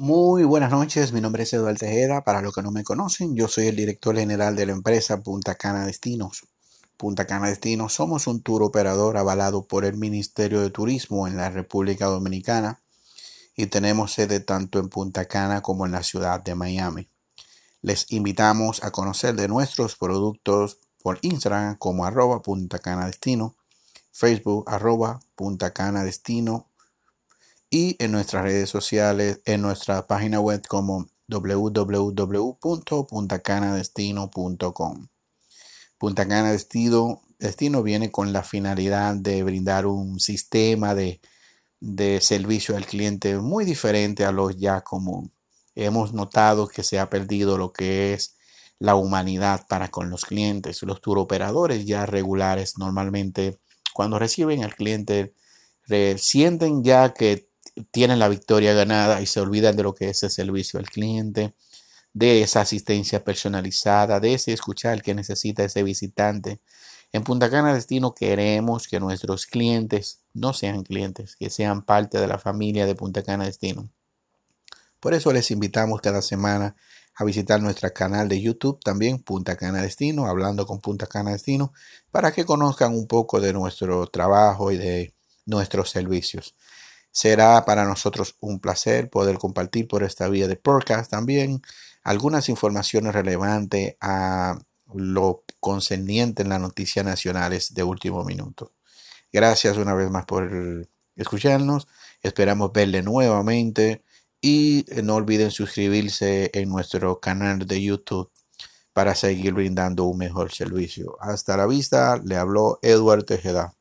Muy buenas noches, mi nombre es Eduardo Tejeda. Para los que no me conocen, yo soy el director general de la empresa Punta Cana Destinos. Punta Cana Destinos somos un tour operador avalado por el Ministerio de Turismo en la República Dominicana y tenemos sede tanto en Punta Cana como en la ciudad de Miami. Les invitamos a conocer de nuestros productos por Instagram como arroba Punta Cana Destino, Facebook arroba Punta Cana Destino y en nuestras redes sociales, en nuestra página web como www.puntacanadestino.com. Punta Cana Destino, Destino viene con la finalidad de brindar un sistema de, de servicio al cliente muy diferente a los ya común. Hemos notado que se ha perdido lo que es la humanidad para con los clientes. Los tour operadores ya regulares normalmente cuando reciben al cliente sienten ya que tienen la victoria ganada y se olvidan de lo que es el servicio al cliente, de esa asistencia personalizada, de ese escuchar que necesita ese visitante. En Punta Cana Destino queremos que nuestros clientes no sean clientes, que sean parte de la familia de Punta Cana Destino. Por eso les invitamos cada semana a visitar nuestro canal de YouTube también, Punta Cana Destino, hablando con Punta Cana Destino, para que conozcan un poco de nuestro trabajo y de nuestros servicios. Será para nosotros un placer poder compartir por esta vía de podcast también algunas informaciones relevantes a lo concerniente en las noticias nacionales de último minuto. Gracias una vez más por escucharnos. Esperamos verle nuevamente y no olviden suscribirse en nuestro canal de YouTube para seguir brindando un mejor servicio. Hasta la vista, le habló Edward Tejeda.